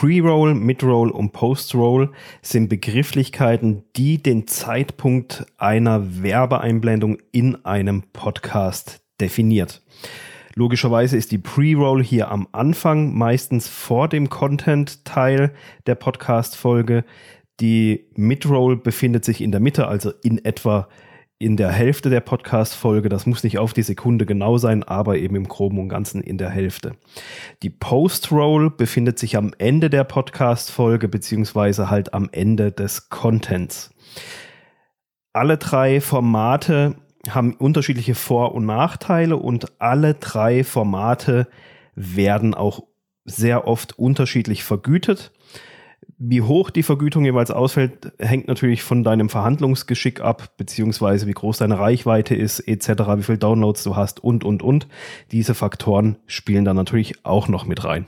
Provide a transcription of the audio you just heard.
Pre-Roll, Mid-Roll und Post-Roll sind Begrifflichkeiten, die den Zeitpunkt einer Werbeeinblendung in einem Podcast definiert. Logischerweise ist die Pre-Roll hier am Anfang, meistens vor dem Content-Teil der Podcast-Folge. Die Mid-Roll befindet sich in der Mitte, also in etwa in der Hälfte der Podcast-Folge. Das muss nicht auf die Sekunde genau sein, aber eben im Groben und Ganzen in der Hälfte. Die Post-Roll befindet sich am Ende der Podcast-Folge, beziehungsweise halt am Ende des Contents. Alle drei Formate haben unterschiedliche Vor- und Nachteile und alle drei Formate werden auch sehr oft unterschiedlich vergütet. Wie hoch die Vergütung jeweils ausfällt, hängt natürlich von deinem Verhandlungsgeschick ab, beziehungsweise wie groß deine Reichweite ist, etc., wie viel Downloads du hast und, und, und. Diese Faktoren spielen dann natürlich auch noch mit rein.